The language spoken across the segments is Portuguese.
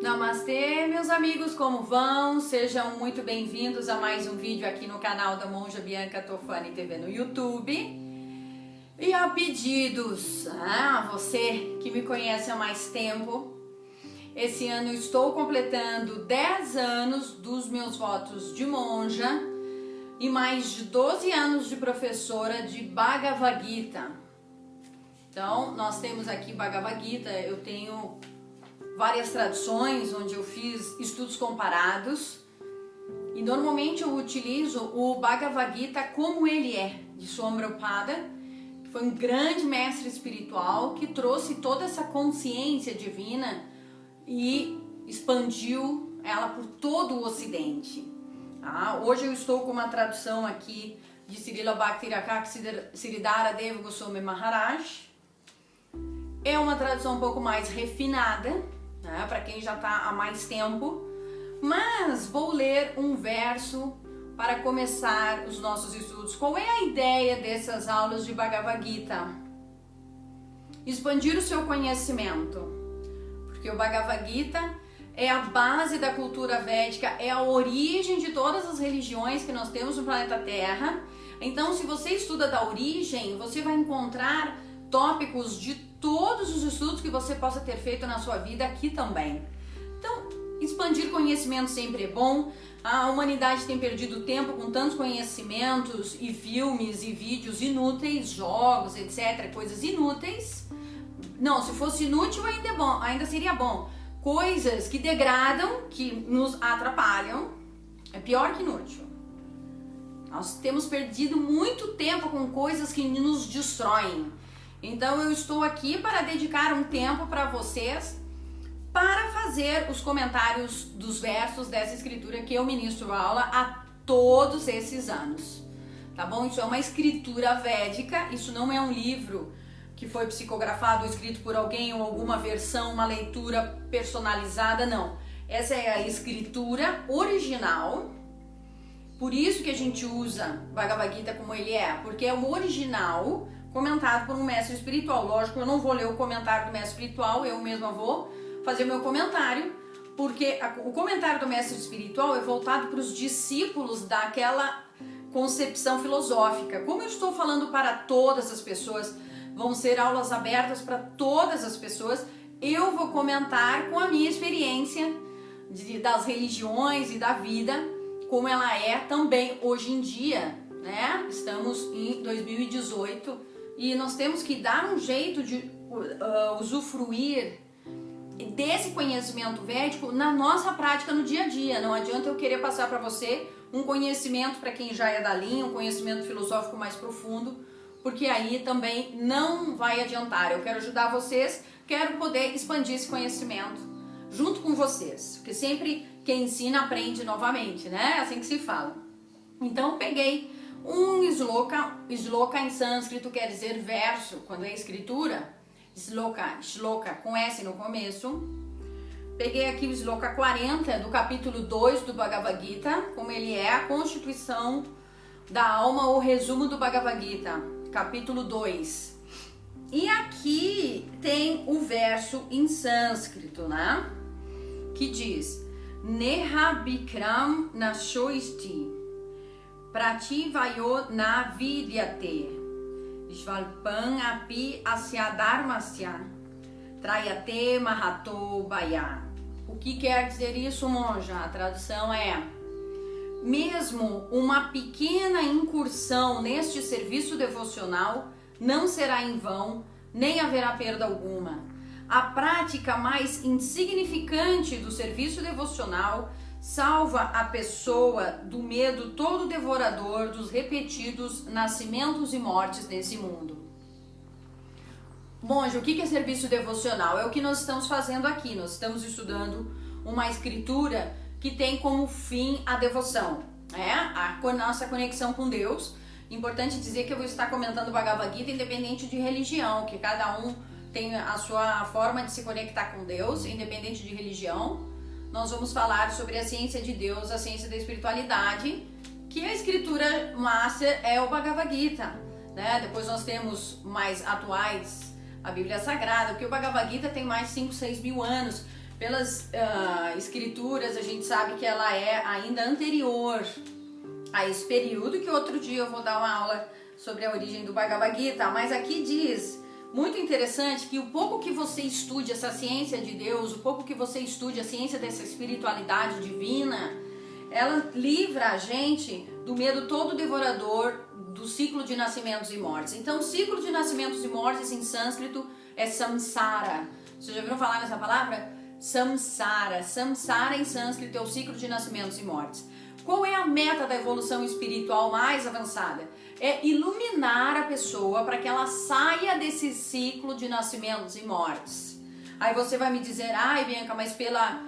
Namastê, meus amigos, como vão? Sejam muito bem-vindos a mais um vídeo aqui no canal da Monja Bianca Tofani TV no YouTube. E a pedidos, ah, você que me conhece há mais tempo, esse ano eu estou completando 10 anos dos meus votos de monja e mais de 12 anos de professora de Bhagavad Gita. Então, nós temos aqui Bhagavad Gita, eu tenho várias traduções onde eu fiz estudos comparados e normalmente eu utilizo o Bhagavad Gita como ele é, de Prabhupada, que foi um grande mestre espiritual que trouxe toda essa consciência divina e expandiu ela por todo o Ocidente. Ah, hoje eu estou com uma tradução aqui de Srila Bhaktirakak Siddhara Deva Goswami Maharaj. É uma tradução um pouco mais refinada, né, para quem já está há mais tempo, mas vou ler um verso para começar os nossos estudos. Qual é a ideia dessas aulas de Bhagavad Gita? Expandir o seu conhecimento, porque o Bhagavad Gita é a base da cultura védica, é a origem de todas as religiões que nós temos no planeta Terra. Então, se você estuda da origem, você vai encontrar tópicos de todos os estudos que você possa ter feito na sua vida aqui também. Então, expandir conhecimento sempre é bom. A humanidade tem perdido tempo com tantos conhecimentos e filmes e vídeos inúteis, jogos, etc, coisas inúteis. Não, se fosse inútil ainda é bom, ainda seria bom. Coisas que degradam, que nos atrapalham, é pior que inútil. Nós temos perdido muito tempo com coisas que nos destroem. Então eu estou aqui para dedicar um tempo para vocês para fazer os comentários dos versos dessa escritura que eu ministro aula há todos esses anos. Tá bom? Isso é uma escritura védica, isso não é um livro que foi psicografado ou escrito por alguém ou alguma versão, uma leitura personalizada, não. Essa é a escritura original. Por isso que a gente usa Bhagavad Gita como ele é, porque é o original comentado por um mestre espiritual. Lógico, eu não vou ler o comentário do mestre espiritual, eu mesma vou fazer meu comentário, porque a, o comentário do mestre espiritual é voltado para os discípulos daquela concepção filosófica. Como eu estou falando para todas as pessoas, vão ser aulas abertas para todas as pessoas. Eu vou comentar com a minha experiência de, das religiões e da vida, como ela é também hoje em dia, né? Estamos em 2018 e nós temos que dar um jeito de uh, usufruir desse conhecimento védico na nossa prática no dia a dia. Não adianta eu querer passar para você um conhecimento para quem já é da linha, um conhecimento filosófico mais profundo, porque aí também não vai adiantar. Eu quero ajudar vocês, quero poder expandir esse conhecimento junto com vocês, porque sempre quem ensina aprende novamente, né? É assim que se fala. Então peguei um sloka, sloka em sânscrito quer dizer verso, quando é escritura, sloka, shloka com S no começo. Peguei aqui o sloka 40 do capítulo 2 do Bhagavad Gita, como ele é a constituição da alma, o resumo do Bhagavad Gita, capítulo 2. E aqui tem o verso em sânscrito, né? Que diz: Neha Bikram Nashoisti Prativayo navidyate. Shvalpan api asyadharmasya. Trayate mahato baya. O que quer dizer isso, monja? A tradução é: mesmo uma pequena incursão neste serviço devocional não será em vão, nem haverá perda alguma. A prática mais insignificante do serviço devocional salva a pessoa do medo todo devorador dos repetidos nascimentos e mortes nesse mundo. Monge, o que é serviço devocional? É o que nós estamos fazendo aqui. Nós estamos estudando uma escritura que tem como fim a devoção, é a nossa conexão com Deus. Importante dizer que eu vou estar comentando o Bhagavad Gita independente de religião, que cada um tem a sua forma de se conectar com Deus, independente de religião nós vamos falar sobre a ciência de Deus, a ciência da espiritualidade, que a escritura master é o Bhagavad Gita. Né? Depois nós temos mais atuais a Bíblia Sagrada, porque o Bhagavad Gita tem mais de 5, 6 mil anos. pelas uh, escrituras, a gente sabe que ela é ainda anterior a esse período, que outro dia eu vou dar uma aula sobre a origem do Bhagavad Gita, mas aqui diz, muito interessante, que o pouco que você estude essa ciência de Deus, o pouco que você estude a ciência dessa espiritualidade divina, ela livra a gente do medo todo devorador do ciclo de nascimentos e mortes. Então, o ciclo de nascimentos e mortes em sânscrito é samsara. Vocês já viram falar nessa palavra? Samsara. Samsara em sânscrito é o ciclo de nascimentos e mortes. Qual é a meta da evolução espiritual mais avançada? É iluminar a pessoa para que ela saia desse ciclo de nascimentos e mortes. Aí você vai me dizer, ai Bianca, mas pela,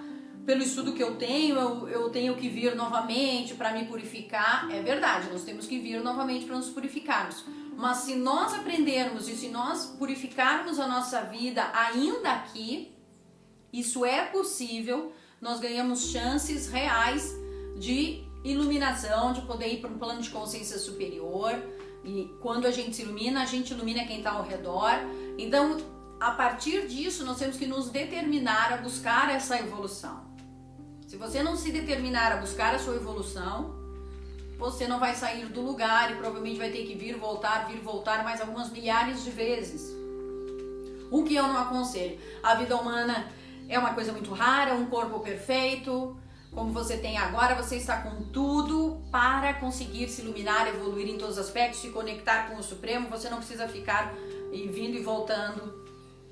pelo estudo que eu tenho, eu, eu tenho que vir novamente para me purificar. É verdade, nós temos que vir novamente para nos purificarmos. Mas se nós aprendermos e se nós purificarmos a nossa vida ainda aqui, isso é possível, nós ganhamos chances reais de iluminação, de poder ir para um plano de consciência superior. E quando a gente se ilumina, a gente ilumina quem está ao redor. Então, a partir disso, nós temos que nos determinar a buscar essa evolução. Se você não se determinar a buscar a sua evolução, você não vai sair do lugar e provavelmente vai ter que vir, voltar, vir, voltar mais algumas milhares de vezes. O que eu não aconselho? A vida humana é uma coisa muito rara, um corpo perfeito, como você tem agora, você está com tudo para conseguir se iluminar, evoluir em todos os aspectos, se conectar com o Supremo. Você não precisa ficar vindo e voltando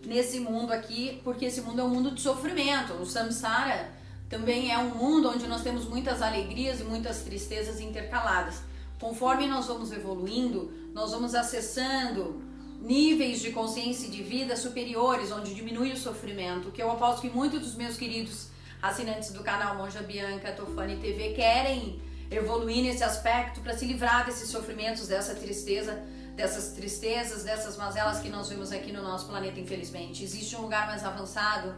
nesse mundo aqui, porque esse mundo é um mundo de sofrimento. O samsara também é um mundo onde nós temos muitas alegrias e muitas tristezas intercaladas. Conforme nós vamos evoluindo, nós vamos acessando níveis de consciência e de vida superiores, onde diminui o sofrimento, que eu aposto que muitos dos meus queridos assinantes do canal Monja Bianca Tofani TV querem evoluir nesse aspecto para se livrar desses sofrimentos, dessa tristeza, dessas tristezas, dessas mazelas que nós vemos aqui no nosso planeta, infelizmente. Existe um lugar mais avançado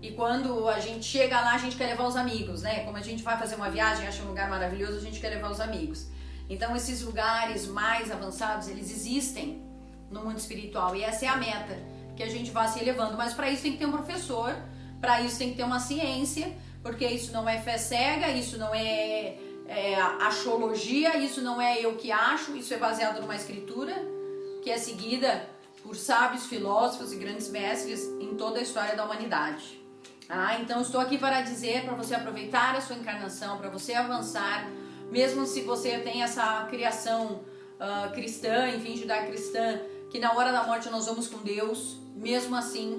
e quando a gente chega lá, a gente quer levar os amigos, né? Como a gente vai fazer uma viagem, acha um lugar maravilhoso, a gente quer levar os amigos. Então, esses lugares mais avançados, eles existem no mundo espiritual e essa é a meta, que a gente vá se elevando. Mas para isso tem que ter um professor para isso tem que ter uma ciência, porque isso não é fé cega, isso não é, é astrologia, isso não é eu que acho, isso é baseado numa escritura que é seguida por sábios, filósofos e grandes mestres em toda a história da humanidade. Ah, então estou aqui para dizer para você aproveitar a sua encarnação, para você avançar, mesmo se você tem essa criação uh, cristã, enfim, judaico-cristã, que na hora da morte nós vamos com Deus, mesmo assim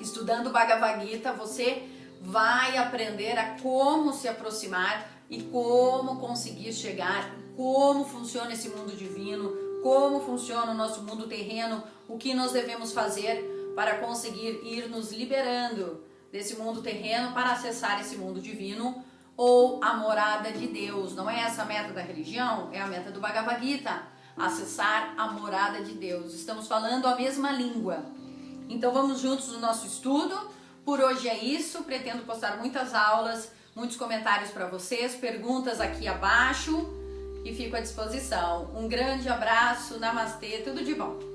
Estudando Bhagavad Gita, você vai aprender a como se aproximar e como conseguir chegar, como funciona esse mundo divino, como funciona o nosso mundo terreno, o que nós devemos fazer para conseguir ir nos liberando desse mundo terreno para acessar esse mundo divino ou a morada de Deus. Não é essa a meta da religião, é a meta do Bhagavad Gita, acessar a morada de Deus. Estamos falando a mesma língua. Então vamos juntos no nosso estudo. Por hoje é isso. Pretendo postar muitas aulas, muitos comentários para vocês, perguntas aqui abaixo e fico à disposição. Um grande abraço, namastê, tudo de bom.